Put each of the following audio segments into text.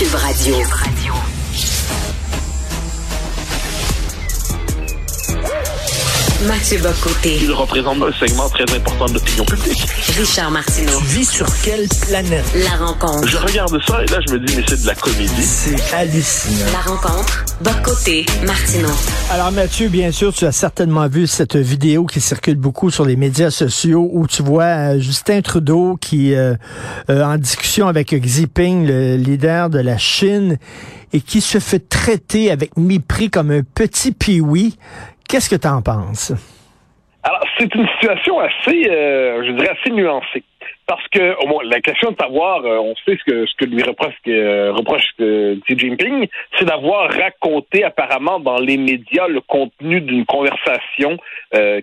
Cube Radio. Mathieu Bocoté. Il représente un segment très important de l'opinion publique. Richard Martineau. Tu vis sur quelle planète? La rencontre. Je regarde ça et là, je me dis, mais c'est de la comédie. C'est hallucinant. La rencontre. Bocoté. Martineau. Alors Mathieu, bien sûr, tu as certainement vu cette vidéo qui circule beaucoup sur les médias sociaux où tu vois euh, Justin Trudeau qui euh, euh, en discussion avec Xi Jinping, le leader de la Chine, et qui se fait traiter avec mépris comme un petit piwi. Qu'est-ce que tu en penses? Alors, c'est une situation assez, euh, je dirais, assez nuancée. Parce que, au moins, la question de savoir, euh, on sait ce que, ce que lui reproche, euh, reproche Xi Jinping, c'est d'avoir raconté apparemment dans les médias le contenu d'une conversation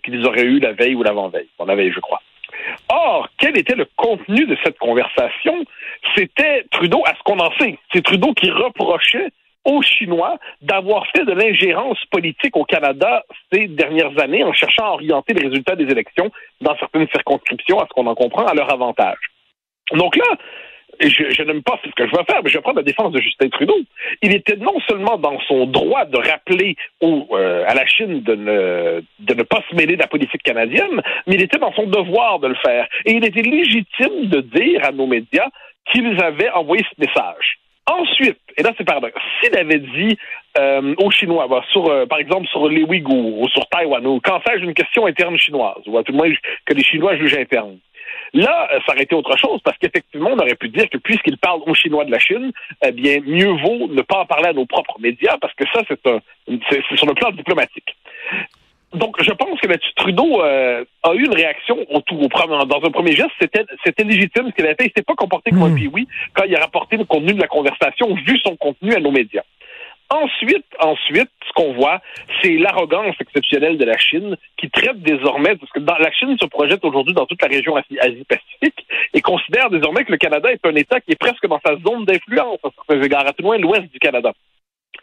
qu'ils auraient eue la veille ou l'avant-veille. On la veille, je crois. Or, quel était le contenu de cette conversation? C'était Trudeau, à ce qu'on en sait, c'est Trudeau qui reprochait aux Chinois d'avoir fait de l'ingérence politique au Canada ces dernières années en cherchant à orienter les résultats des élections dans certaines circonscriptions, à ce qu'on en comprend, à leur avantage. Donc là, je, je n'aime pas ce que je vais faire, mais je vais prendre la défense de Justin Trudeau. Il était non seulement dans son droit de rappeler euh, à la Chine ne, de ne pas se mêler de la politique canadienne, mais il était dans son devoir de le faire. Et il était légitime de dire à nos médias qu'ils avaient envoyé ce message. Ensuite, et là c'est paradoxe, s'il avait dit euh, aux Chinois, bah, sur, euh, par exemple sur les Ouïghours ou sur Taïwan, ou quand sais-je une question interne chinoise, ou à tout le moins que les Chinois jugent interne, Là, euh, ça aurait été autre chose parce qu'effectivement, on aurait pu dire que puisqu'il parle aux Chinois de la Chine, eh bien, mieux vaut ne pas en parler à nos propres médias parce que ça, c'est c'est c'est sur le plan diplomatique. Donc, je pense que M. Trudeau euh, a eu une réaction au tout, au premier- dans un premier geste. C'était, c'était légitime ce qu'il avait fait. Il s'est pas comporté comme un Mm. oui quand il a rapporté le contenu de la conversation, vu son contenu à nos médias. Ensuite, ensuite, ce qu'on voit, c'est l'arrogance exceptionnelle de la Chine qui traite désormais, parce que dans, la Chine se projette aujourd'hui dans toute la région Asie- Asie-Pacifique et considère désormais que le Canada est un État qui est presque dans sa zone d'influence, à certains égards, à tout le moins l'ouest du Canada.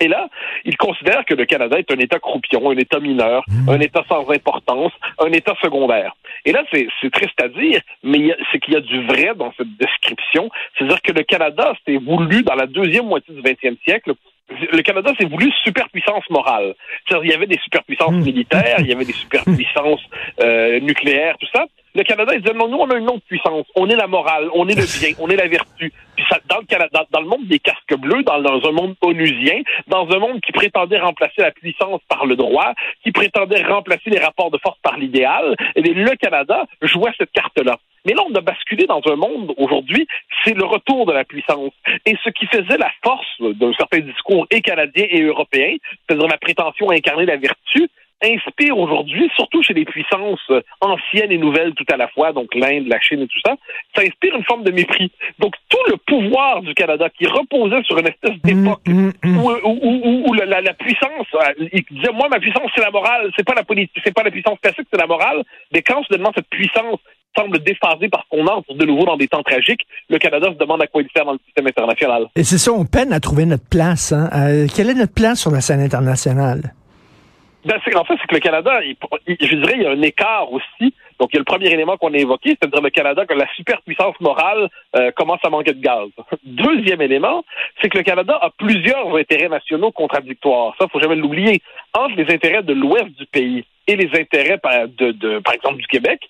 Et là, il considère que le Canada est un État croupion, un État mineur, un État sans importance, un État secondaire. Et là, c'est triste à dire, mais c'est qu'il y a du vrai dans cette description. C'est-à-dire que le Canada s'est voulu, dans la deuxième moitié du 20e siècle, le Canada s'est voulu superpuissance morale. C'est-à-dire, il y avait des superpuissances Mm. militaires, il y avait des superpuissances euh, nucléaires, tout ça. Le Canada, il disait, non, nous, on a une autre puissance. On est la morale, on est le bien, on est la vertu. Puis ça, dans le Canada, dans le monde des casques bleus, dans, dans un monde onusien, dans un monde qui prétendait remplacer la puissance par le droit, qui prétendait remplacer les rapports de force par l'idéal, eh bien, le Canada jouait cette carte-là. Mais là, on a basculé dans un monde, aujourd'hui, c'est le retour de la puissance. Et ce qui faisait la force d'un certain discours et canadien et européen, c'est-à-dire la prétention à incarner la vertu, inspire aujourd'hui, surtout chez les puissances anciennes et nouvelles tout à la fois, donc l'Inde, la Chine et tout ça, ça inspire une forme de mépris. Donc tout le pouvoir du Canada qui reposait sur une espèce d'époque Mm, mm, mm. où, où- où- où la, la- la puissance, euh, il disait moi ma puissance c'est la morale, c'est pas la politique, c'est pas la puissance classique, c'est la morale. Mais quand soudainement cette puissance semble déphasée parce qu'on entre de nouveau dans des temps tragiques, le Canada se demande à quoi il sert dans le système international. Et c'est ça, on peine à trouver notre place. Hein? Euh, quelle est notre place sur la scène internationale? Ben, en fait, c'est que le Canada, il- je dirais, il y a un écart aussi. Donc, il y a le premier élément qu'on a évoqué, c'est-à-dire le Canada, que la superpuissance morale euh, commence à manquer de gaz. Deuxième élément, c'est que le Canada a plusieurs intérêts nationaux contradictoires. Ça, faut jamais l'oublier. Entre les intérêts de l'ouest du pays et les intérêts, par, de, de, par exemple, du Québec,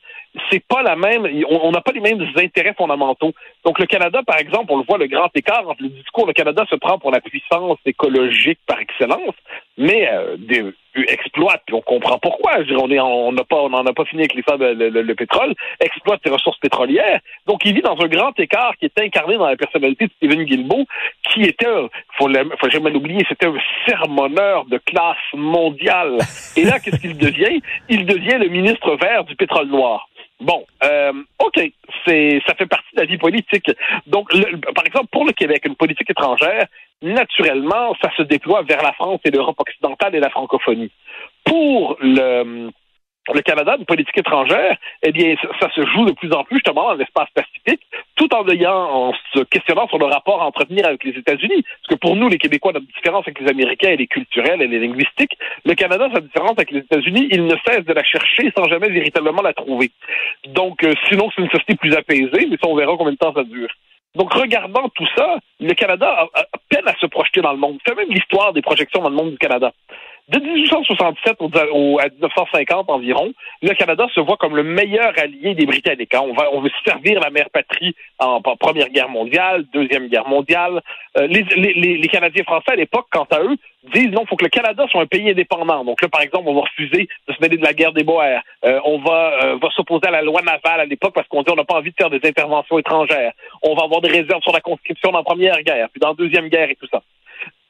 c'est pas la même, on n'a pas les mêmes intérêts fondamentaux. Donc le Canada, par exemple, on le voit le grand écart entre le discours, le Canada se prend pour la puissance écologique par excellence, mais euh, des- exploite, puis on comprend pourquoi. Je dire, on est, on n'a pas, on n'en a pas fini avec les sables, le, le- le pétrole, exploite ses ressources pétrolières. Donc il vit dans un grand écart qui est incarné dans la personnalité de Stephen Guilbeault, qui était, un- faut, le- faut jamais l'oublier, c'était un sermonneur de classe mondiale. Et là, qu'est-ce qu'il devient? Il devient le ministre vert du pétrole noir. Bon, euh, OK, c'est ça fait partie de la vie politique. Donc, le- par exemple, pour le Québec, une politique étrangère, naturellement, ça se déploie vers la France et l'Europe occidentale et la francophonie. Pour le, le Canada, une politique étrangère, eh bien, ça, se joue de plus en plus justement dans l'espace pacifique, tout en ayant, en se questionnant sur le rapport à entretenir avec les États-Unis. Parce que pour nous, les Québécois, notre différence avec les Américains, elle est culturelle, elle est linguistique. Le Canada, sa différence avec les États-Unis, il ne cesse de la chercher sans jamais véritablement la trouver. Donc, euh, sinon, c'est une société plus apaisée, mais ça, on verra combien de temps ça dure. Donc, regardant tout ça, le Canada a, peine à se projeter dans le monde. C'est même l'histoire des projections dans le monde du Canada. De 1867 au, à 1950 environ, le Canada se voit comme le meilleur allié des Britanniques. On, va, on veut servir la mère patrie en, Première Guerre mondiale, Deuxième Guerre mondiale. Euh, les, Canadiens français à l'époque, quant à eux, disent non, faut que le Canada soit un pays indépendant. Donc là, par exemple, on va refuser de se mêler de la guerre des Boers. Euh, on va, euh, va s'opposer à la loi navale à l'époque parce qu'on dit on n'a pas envie de faire des interventions étrangères. On va avoir des réserves sur la conscription dans la Première Guerre, puis dans la Deuxième Guerre et tout ça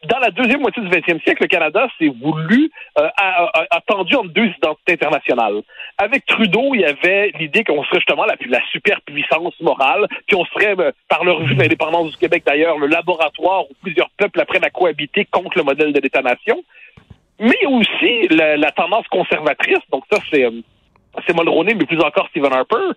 dans la deuxième moitié du 20e siècle, le Canada s'est voulu, euh, a, tendu entre deux identités internationales. Avec Trudeau, il y avait l'idée qu'on serait justement la, la superpuissance morale, puis on serait, euh, par le revue de l'indépendance du Québec d'ailleurs, le laboratoire où plusieurs peuples apprennent à cohabiter contre le modèle de l'État-nation. Mais aussi la, la, tendance conservatrice, donc ça c'est... Euh, c'est Mulroney, mais plus encore Stephen Harper,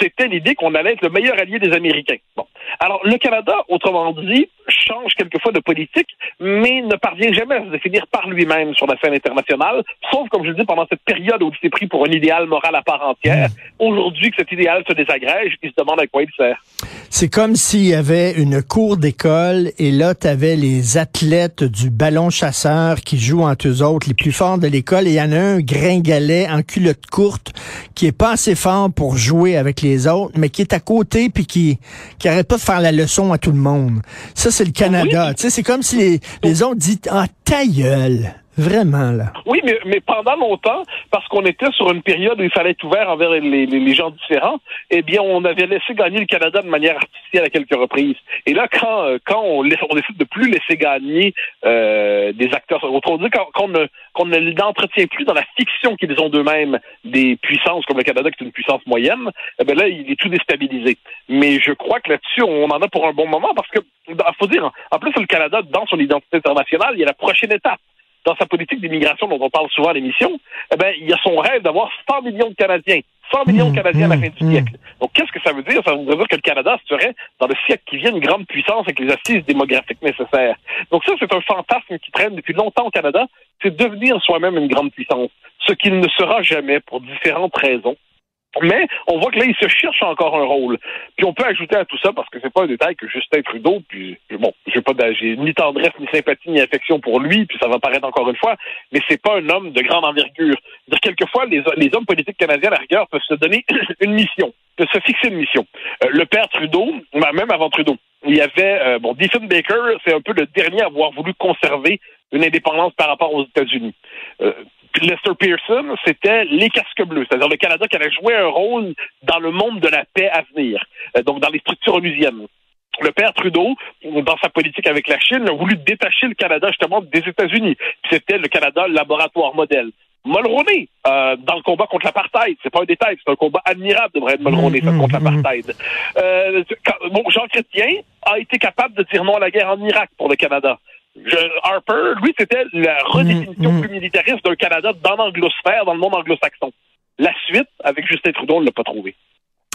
c'était l'idée qu'on allait être le meilleur allié des Américains. Bon. Alors, le Canada, autrement dit, change quelquefois de politique, mais ne parvient jamais à se définir par lui-même sur la scène internationale, sauf, comme je le dis, pendant cette période où il s'est pris pour un idéal moral à part entière. Aujourd'hui que cet idéal se désagrège, il se demande à quoi il sert. C'est comme s'il y avait une cour d'école et là, tu avais les athlètes du ballon chasseur qui jouent entre eux autres, les plus forts de l'école, et il y en a un gringalet en culotte courte qui est pas assez fort pour jouer avec les autres, mais qui est à côté puis qui, qui arrête pas de faire la leçon à tout le monde. Ça, c'est le Canada. Tu sais, c'est comme si les, les autres disent, ah, ta gueule. Vraiment, là. Oui, mais, mais pendant longtemps, parce qu'on était sur une période où il fallait être ouvert envers les, les, gens différents, eh bien, on avait laissé gagner le Canada de manière artificielle à quelques reprises. Et là, quand, euh, quand on, on décide de plus laisser gagner euh, des acteurs, autrement dit, quand, qu'on ne, qu'on ne plus dans la fiction qu'ils ont d'eux-mêmes des puissances comme le Canada, qui est une puissance moyenne, eh bien là, il est tout déstabilisé. Mais je crois que là-dessus, on en a pour un bon moment parce que, faut dire, en plus, le Canada, dans son identité internationale, il y a la prochaine étape dans sa politique d'immigration dont on parle souvent à l'émission, eh ben, il y a son rêve d'avoir 100 millions de Canadiens. 100 millions de mmh, Canadiens à la mmh, fin du mmh. siècle. Donc, qu'est-ce que ça veut dire? Ça veut dire que le Canada serait, dans le siècle qui vient, une grande puissance avec les assises démographiques nécessaires. Donc, ça, c'est un fantasme qui traîne depuis longtemps au Canada, c'est devenir soi-même une grande puissance. Ce qu'il ne sera jamais pour différentes raisons. Mais on voit que là, il se cherche encore un rôle. Puis on peut ajouter à tout ça, parce que c'est pas un détail que Justin Trudeau, puis bon, j'ai pas j'ai ni tendresse, ni sympathie, ni affection pour lui, puis ça va paraître encore une fois, mais c'est pas un homme de grande envergure. Dire quelquefois, les, hommes politiques canadiens, à la rigueur, peuvent se donner une mission, peuvent se fixer une mission. Euh, le père Trudeau, même avant Trudeau, il y avait, euh, bon, Baker, c'est un peu le dernier à avoir voulu conserver une indépendance par rapport aux États-Unis. Euh, Lester Pearson, c'était les casques bleus, c'est-à-dire le Canada qui allait jouer un rôle dans le monde de la paix à venir, euh, donc dans les structures onusiennes. Le père Trudeau, dans sa politique avec la Chine, a voulu détacher le Canada justement des États-Unis. C'était le Canada laboratoire modèle. Mulroney, euh, dans le combat contre l'apartheid, c'est pas un détail, c'est un combat admirable de Brad Mulroney mm-hmm. contre l'apartheid. Euh, Jean Chrétien a été capable de dire non à la guerre en Irak pour le Canada. Harper, lui, c'était la redéfinition mm, mm. plus militariste d'un Canada dans l'anglosphère, dans le monde anglo-saxon. La suite, avec Justin Trudeau, on ne l'a pas trouvé.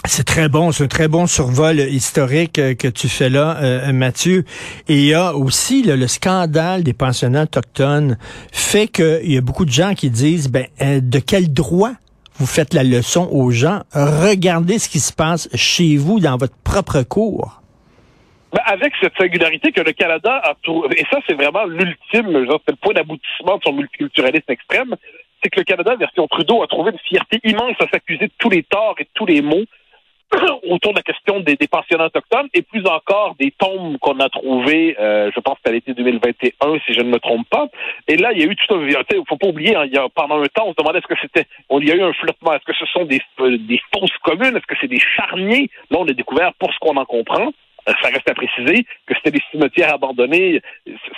C'est très bon, c'est un très bon survol historique euh, que tu fais là, euh, Mathieu. Et il y a aussi le scandale des pensionnats autochtones fait qu'il y a beaucoup de gens qui disent, ben, euh, de quel droit vous faites la leçon aux gens? Regardez ce qui se passe chez vous dans votre propre cour. Ben, avec cette singularité que le Canada a trouvé, et ça c'est vraiment l'ultime, c'est le point d'aboutissement de son multiculturalisme extrême, c'est que le Canada, version Trudeau, a trouvé une fierté immense à s'accuser de tous les torts et de tous les maux autour de la question des, des, pensionnats autochtones et plus encore des tombes qu'on a trouvées, euh, je pense que l'été 2021, si je ne me trompe pas. Et là, il y a eu tout un... Il faut pas oublier, hein, il y a, pendant un temps, on se demandait est-ce que c'était... Il y a eu un flottement. Est-ce que ce sont des, euh, des fausses communes? Est-ce que c'est des charniers? Là, on a découvert, pour ce qu'on en comprend, ça reste à préciser que c'était des cimetières abandonnés.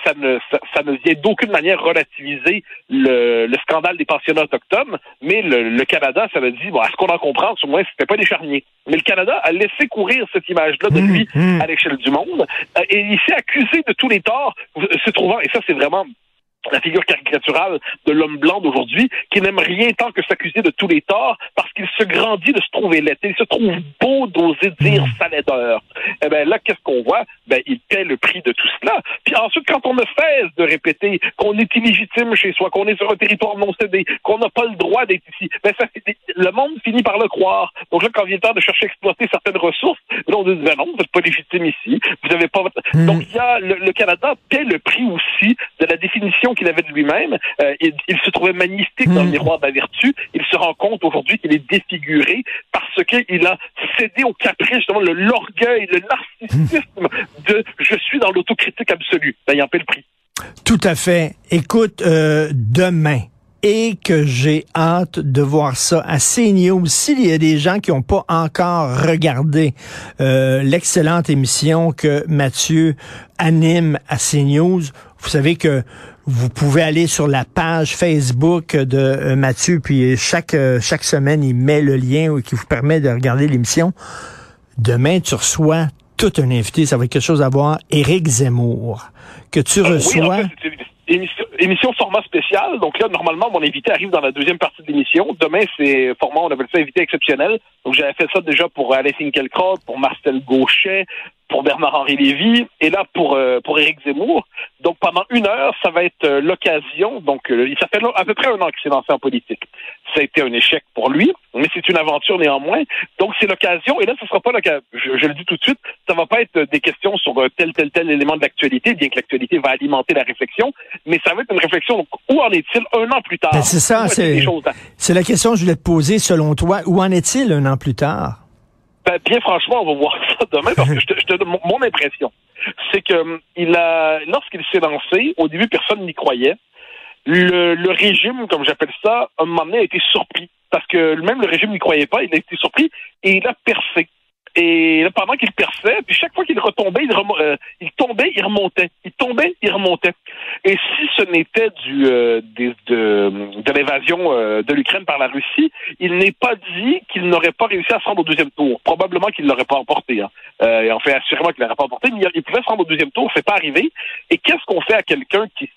Ça ne, ça, ne vient d'aucune manière relativiser le, le, scandale des pensionnats autochtones, mais le, Canada, ça veut dire, bon, à ce qu'on en comprend, au moins, c'était pas des charniers. Mais le Canada a laissé courir cette image-là de mmh, lui mmh. à l'échelle du monde, euh, et il s'est accusé de tous les torts, se trouvant, et ça c'est vraiment la figure caricaturale de l'homme blanc d'aujourd'hui, qui n'aime rien tant que s'accuser de tous les torts, parce qu'il se grandit de se trouver laid. Il se trouve beau d'oser dire Mm. sa laideur. Eh ben là, qu'est-ce qu'on voit? Ben, il paie le prix de tout cela. Puis ensuite, quand on ne cesse de répéter qu'on est illégitime chez soi, qu'on est sur un territoire non cédé, qu'on n'a pas le droit d'être ici, ben ça, fait- le monde finit par le croire. Donc là, quand vient le temps de chercher à exploiter certaines ressources, là, on dit, ben non, vous n'êtes pas légitime ici, vous n'avez pas votre... Mm. Donc, il y a, le, le Canada paie le prix aussi de la définition qu'il avait de lui-même. Euh, il, il se trouvait magnifique dans le Mm. miroir de la vertu. Il se rend compte aujourd'hui qu'il est défiguré parce qu'il a cédé au caprice, justement, le- l'orgueil, le narcissisme de je suis dans l'autocritique absolue. Ben, il en paie le prix. Tout à fait. Écoute, euh, demain, et que j'ai hâte de voir ça à CNews. S'il y a des gens qui n'ont pas encore regardé euh, l'excellente émission que Mathieu anime à CNews, vous savez que vous pouvez aller sur la page Facebook de euh, Mathieu, puis chaque, euh, chaque semaine, il met le lien qui vous permet de regarder l'émission. Demain, tu reçois tout un invité, ça va être quelque chose à voir, Éric Zemmour, que tu Euh, oui, reçois. en fait, c'est une émission, émission format spécial. Donc là, normalement, mon invité arrive dans la deuxième partie de l'émission. Demain, c'est format, on appelle ça invité exceptionnel. Donc j'avais fait ça déjà pour Alain Finkielkraut, pour Marcel Gauchet, pour Bernard-Henri Lévy, et là pour euh, pour Éric Zemmour. Donc pendant une heure, ça va être euh, l'occasion. Donc euh, ça fait à peu près un an qu'il s'est lancé en politique. Ça a été un échec pour lui, mais c'est une aventure néanmoins. Donc c'est l'occasion. Et là, ce sera pas l'occasion. Je, je le dis tout de suite, ça va pas être des questions sur euh, tel tel tel élément de l'actualité, bien que l'actualité va alimenter la réflexion, mais ça va être une réflexion. Donc, où en est-il un an plus tard? Ben, c'est ça, à- C'est la question que je voulais te poser. Selon toi, où en est-il un an plus tard? Bien franchement, on va voir ça demain parce que je te, je te donne mon, impression. C'est que hum, il a, lorsqu'il s'est lancé, au début, personne n'y croyait. Le, le régime, comme j'appelle ça, un moment donné, a été surpris. Parce que même le régime n'y croyait pas, il a été surpris et il a percé. Et là, pendant qu'il perçait, puis chaque fois qu'il retombait, il, euh, il tombait, il remontait. Il tombait, il remontait. Et si ce n'était du euh, des- de, de l'invasion euh, de l'Ukraine par la Russie, il n'est pas dit qu'il n'aurait pas réussi à se rendre au deuxième tour. Probablement qu'il ne l'aurait pas emporté. Hein. Euh, et en fait, assurément qu'il ne l'aurait pas emporté, mais il, pouvait se rendre au deuxième tour, c'est pas arrivé. Et qu'est-ce qu'on fait à quelqu'un qui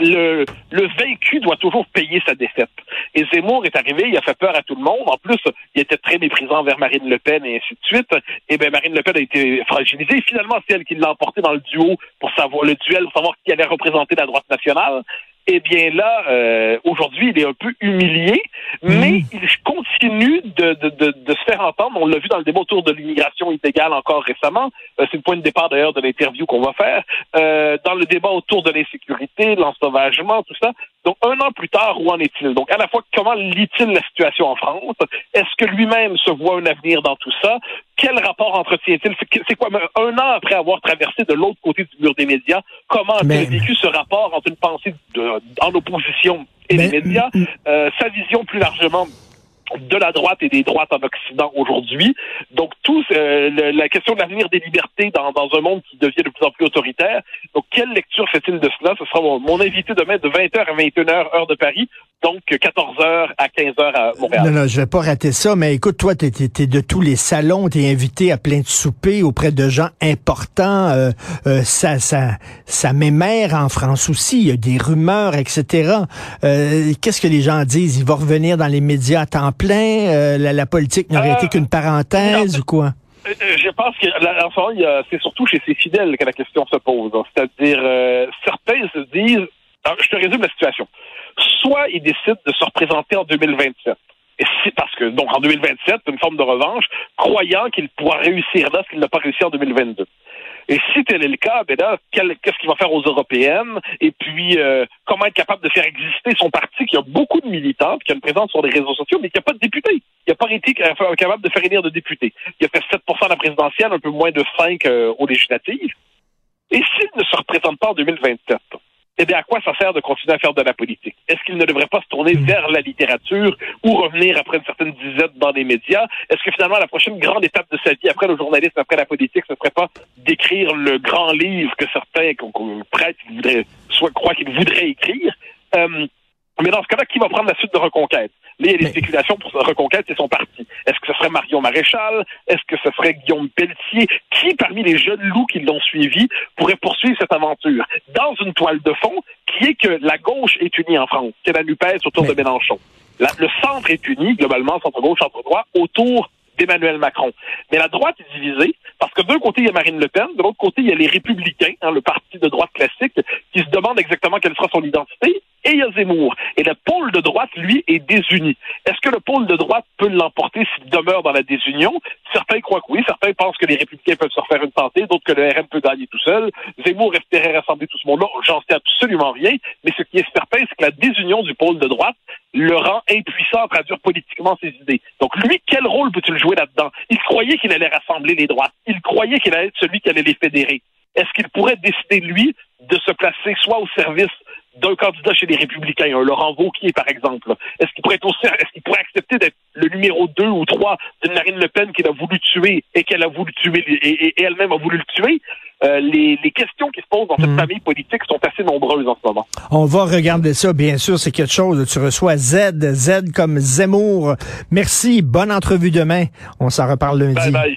Le, le vaincu doit toujours payer sa défaite. Et Zemmour est arrivé, il a fait peur à tout le monde. En plus, il était très méprisant envers Marine Le Pen et ainsi de suite. Et bien, Marine Le Pen a été fragilisée. Finalement, c'est elle qui l'a emporté dans le duo pour savoir le duel, pour savoir qui allait représenter la droite nationale. Eh bien là, euh, aujourd'hui, il est un peu humilié, mais il continue de, de, de, de se faire entendre. On l'a vu dans le débat autour de l'immigration illégale encore récemment. Euh, c'est le point de départ d'ailleurs de l'interview qu'on va faire. Euh, dans le débat autour de l'insécurité, l'ensauvagement, tout ça. Donc un an plus tard, où en est-il? Donc à la fois, comment lit-il la situation en France? Est-ce que lui-même se voit un avenir dans tout ça? Quel rapport entretient-il? C'est quoi? Un an après avoir traversé de l'autre côté du mur des médias Comment a-t-il vécu ce rapport entre une pensée de- en opposition et Mais- les médias, euh, sa vision plus largement? De la droite et des droites en Occident aujourd'hui. Donc, tout euh, la question de l'avenir des libertés dans, dans un monde qui devient de plus en plus autoritaire. Donc, quelle lecture fait-il de cela? Ce sera mon, mon invité demain de 20h à 21h, heure de Paris. Donc, 14h à 15h à Montréal. Non, non, je vais pas rater ça, mais écoute, toi, t'es, t'es- t'es de tous les salons, t'es invité à plein de soupers auprès de gens importants. Euh, euh, ça, ça, ça m'émère en France aussi. Il y a des rumeurs, etc. Euh, qu'est-ce que les gens disent? Il va revenir dans les médias à temps plein? Euh, la, la politique n'aurait Euh, été qu'une parenthèse ou quoi? Euh, euh, Je pense que là, c'est surtout chez ses fidèles que la question se pose. hein. C'est-à-dire, euh, certains se disent, alors, je te résume la situation. Soit ils décident de se représenter en 2027. Et si, parce que, donc, en 2027, une forme de revanche, croyant qu'il pourra réussir là ce qu'il n'a pas réussi en 2022. Et si tel est le cas, ben là, qu'est-ce qu'il va faire aux européennes? Et puis, euh, comment être capable de faire exister son parti qui a beaucoup de militants, qui a une présence sur les réseaux sociaux, mais qui n'a pas de députés? Il n'a pas été ca- capable de faire élire de députés. Il a fait 7% à la présidentielle, un peu moins de 5 euh, aux législatives. Et s'il ne se représente pas en 2027, eh bien, à quoi ça sert de continuer à faire de la politique? Est-ce qu'il ne devrait pas se tourner vers la littérature ou revenir après une certaine disette dans les médias? Est-ce que finalement, la prochaine grande étape de sa vie, après le journalisme, après la politique, ce serait pas d'écrire le grand livre que certains qu'on- qu'on prêtent, voudraient, soit croient qu'ils voudraient écrire? Euh, mais dans ce cas-là, qui va prendre la suite de Reconquête? Là, il y a des Mais- spéculations pour Reconquête, c'est son parti. Est-ce que ce serait Marion Maréchal? Est-ce que ce serait Guillaume Pelletier? Qui, parmi les jeunes loups qui l'ont suivi, pourrait poursuivre cette aventure? Dans une toile de fond qui est que la gauche est unie en France, que la NUPES autour de Mélenchon? le centre est uni, globalement, centre-gauche, centre-droit, autour d'Emmanuel Macron. Mais la droite est divisée parce que d'un côté, il y a Marine Le Pen, de l'autre côté, il y a les Républicains, hein, le parti de droite classique, qui se demande exactement quelle sera son identité, et il y a Zemmour. Et le pôle de droite, lui, est désuni. Est-ce que le pôle de droite peut l'emporter s'il demeure dans la désunion? Certains croient que oui, certains pensent que les républicains peuvent se refaire une santé, d'autres que le RM peut gagner tout seul. Zemmour espérait rassembler tout ce monde-là, j'en sais absolument rien, mais ce qui est certain, c'est que la désunion du pôle de droite le rend impuissant à traduire politiquement ses idées. Donc lui, quel rôle peut-il jouer là-dedans? Il croyait qu'il allait rassembler les droites. Il croyait qu'il allait être celui qui allait les fédérer. Est-ce qu'il pourrait décider, lui, de se placer soit au service d'un candidat chez les Républicains, un Laurent Wauquiez, par exemple. Est-ce qu'il pourrait être est-ce qu'il pourrait accepter d'être le numéro 2 ou 3 d'une Marine Le Pen qu'il a voulu tuer et qu'elle a voulu tuer et, elle-même a voulu le tuer? Euh, les, questions qui se posent dans cette hmm. famille politique sont assez nombreuses en ce moment. On va regarder ça, bien sûr, c'est quelque chose. Tu reçois Z, Z comme Zemmour. Merci, bonne entrevue demain. On s'en reparle lundi. bye.